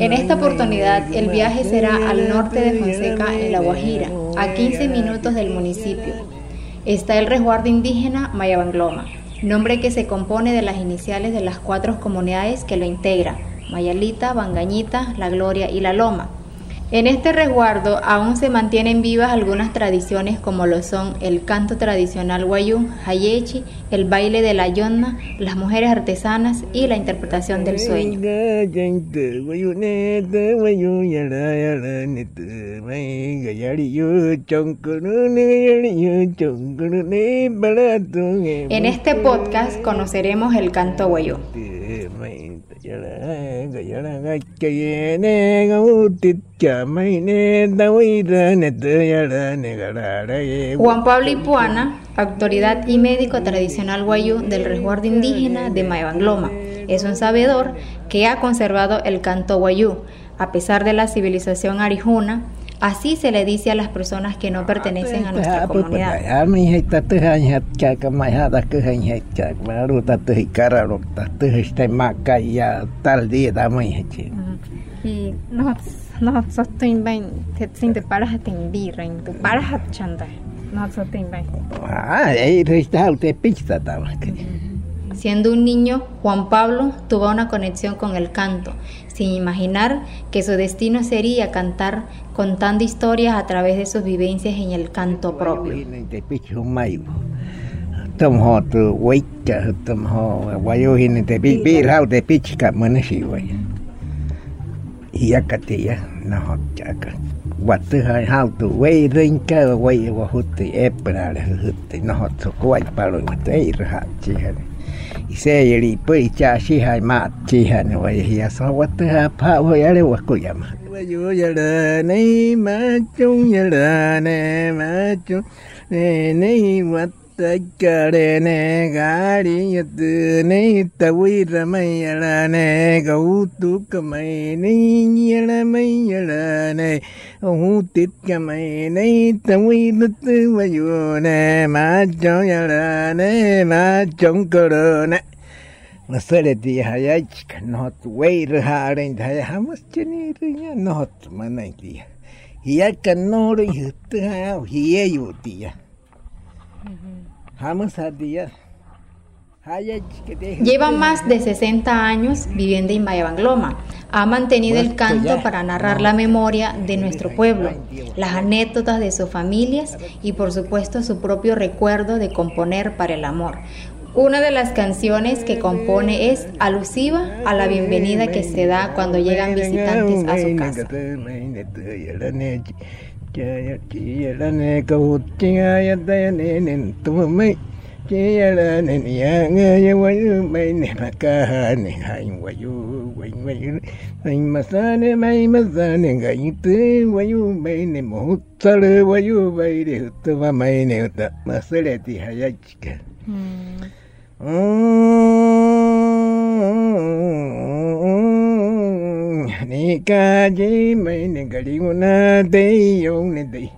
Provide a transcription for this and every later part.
En esta oportunidad el viaje será al norte de Fonseca, en La Guajira, a 15 minutos del municipio. Está el resguardo indígena Mayabangloma, nombre que se compone de las iniciales de las cuatro comunidades que lo integran, Mayalita, Bangañita, La Gloria y La Loma. En este resguardo aún se mantienen vivas algunas tradiciones como lo son el canto tradicional guayú, hayechi, el baile de la yonna, las mujeres artesanas y la interpretación del sueño. En este podcast conoceremos el canto guayú. Juan Pablo Ipuana, autoridad y médico tradicional guayú del resguardo indígena de Mayabangloma, es un sabedor que ha conservado el canto guayú, a pesar de la civilización arijuna, Así se le dice a las personas que no pertenecen a nuestra comunidad. Y nosotros también te paras a tendir, tu paras a chanda. Nosotros también. Ah, ahí está pista Siendo un niño, Juan Pablo tuvo una conexión con el canto, sin imaginar que su destino sería cantar contando historias a través de sus vivencias en el canto propio. Se iseyeli pui cha shi hai ma chi han wa ya so wa te ha pa wa ya le wa ku ya ma wa yu ya le nei ma chung ya le ne ma chung ne nei wa ತಕ್ಕಡೆನೆ ಗಾಡಿಯತ್ತು ನೈತ ಉಯಿರಮೈಯಳನೆ ಗೌತುಕಮೈ ನೈಯಳಮೈಯಳನೆ ಹೂತಿತ್ಕಮೈ ನೈತ ಉಯಿರತ್ತು ವಯೋನೆ ಮಾಜಯಳನೆ ಮಾಜಂಕಡನೆ Masalati hayach kanot weir harin daya hamas cheniri ya not manai dia. Hiya kanori yutu hau hiya yutu ya. Lleva más de 60 años viviendo en Mayabangloma. Ha mantenido el canto para narrar la memoria de nuestro pueblo, las anécdotas de sus familias y por supuesto su propio recuerdo de componer para el amor. Una de las canciones que compone es alusiva a la bienvenida que se da cuando llegan visitantes a su casa. chaya chiya la ne câu chia ya ta ne nen tu mai chia la ne ya nga ya wa yu mai ne ma ka hai wa yu wa yu wa yu sai ma sa ne mai ma sa ne ga yi tu wa yu mai ne mo ta le wa yu mai de ta ma sa le ti ha。Gari una de yo ne de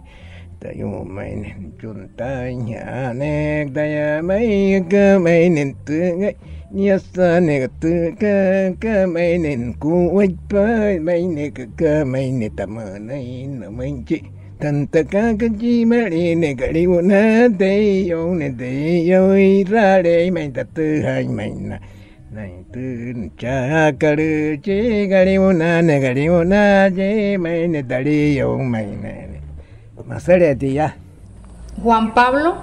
ta yo mai ne chun ta nya ne da ya mai ka mai ne tu ngai nya sa ne tu ka ka mai ne ku wai pa mai ne ka ka mai ne ta ma nei na mai chi. Tanta ka ka chi ma ri ne gari una de yo ne de yo ra re mai ta tu hai mai na Juan Pablo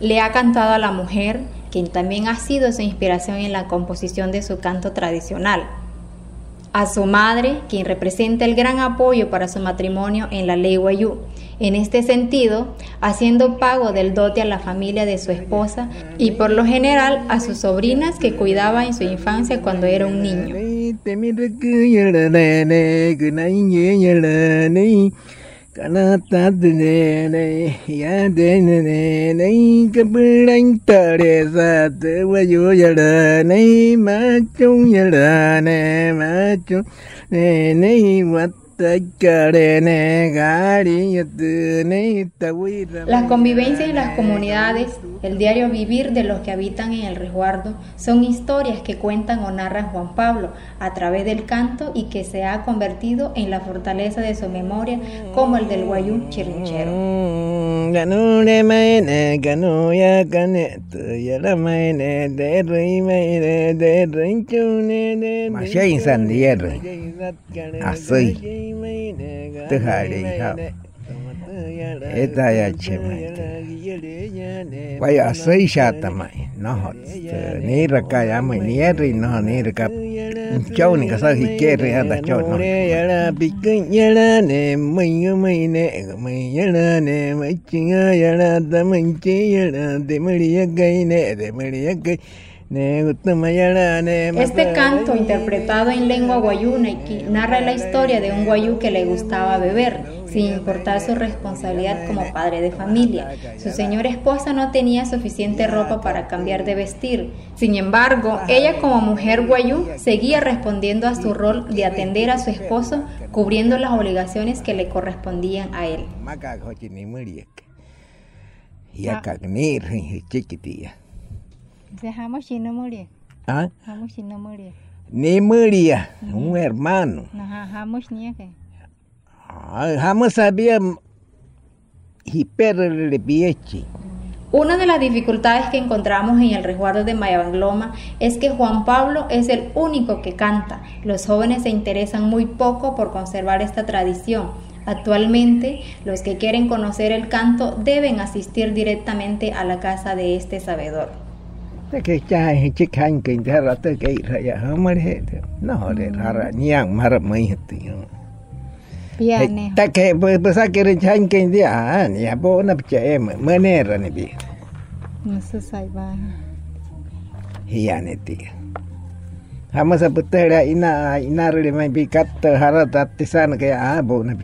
le ha cantado a la mujer, quien también ha sido su inspiración en la composición de su canto tradicional. A su madre, quien representa el gran apoyo para su matrimonio en la ley Guayú. En este sentido, haciendo pago del dote a la familia de su esposa y por lo general a sus sobrinas que cuidaba en su infancia cuando era un niño. Kanatatnenei, yadenenei, kapurang taresat, wayo yadanei, machung yadanei, machung nenei, wat Las convivencias en las comunidades, el diario vivir de los que habitan en el resguardo, son historias que cuentan o narran Juan Pablo a través del canto y que se ha convertido en la fortaleza de su memoria, como el del guayú chirinchero. ga nu le mai ne ga nu ya ga ne tu ya la mai ne de ri mai ne de ri chu ne de ma sha in san di er a sei te ha le ha e ta ya che mai vai a sei sha ta mai no ni ra ka ya mai ni er no ni ra Chau ni kasa hi kere anda chau no. Ya la bikin ya la ne mai yo mai ne mai ya la ne mai chinga ya la da mai chi ya la de mai ya gai ne de mai ya gai. Este canto, interpretado en lengua guayuna, narra la historia de un guayú que le gustaba beber, sin importar su responsabilidad como padre de familia. Su señora esposa no tenía suficiente ropa para cambiar de vestir. Sin embargo, ella como mujer guayú seguía respondiendo a su rol de atender a su esposo, cubriendo las obligaciones que le correspondían a él. ¿Ah? Ni María, un hermano. Jamás sabía una de las dificultades que encontramos en el resguardo de Mayabangloma es que Juan Pablo es el único que canta. Los jóvenes se interesan muy poco por conservar esta tradición. Actualmente, los que quieren conocer el canto deben asistir directamente a la casa de este sabedor. te ke chai chi khang ke te ra te ke ra ya ha ma te no le ra ra niang mar mai ti ya ne te ke pa sa ke re chang ke ya ni ya po na pche e ma ne ra ni bi ma sa sai ba. Hi ya ne ti sa ina ina re mai bi kat ha ra ta ti san ke a bo na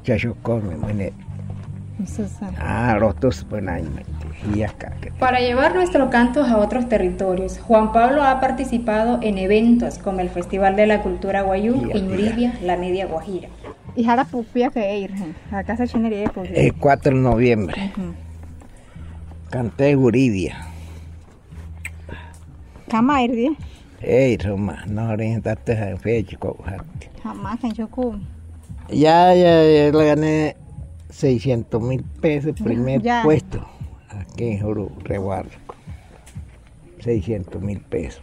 me ne Para llevar nuestros cantos a otros territorios, Juan Pablo ha participado en eventos como el Festival de la Cultura Guayú en Uribia, la Media Guajira. ¿Y ahora pupia que ir? A casa chinería El 4 de noviembre. Canté Uribia. ¿Cama ir? Ey, Roma, no orientaste a fecha Jamás en Chocó. Ya, ya, ya le gané 600 mil pesos primer puesto. Aquí en Juru, Reguardo, 600 mil pesos.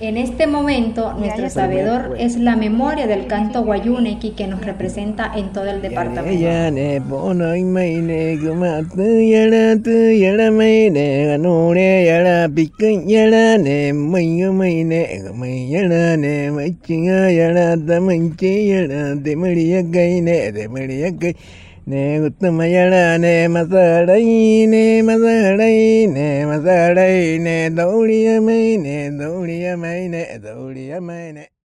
En este momento, nuestro sabedor es la memoria del canto guayunequi que nos representa en todo el departamento. Ne gutmayala ne masarai ne masarai ne masarai ne dauliya mai ne dauliya mai ne dauliya mai ne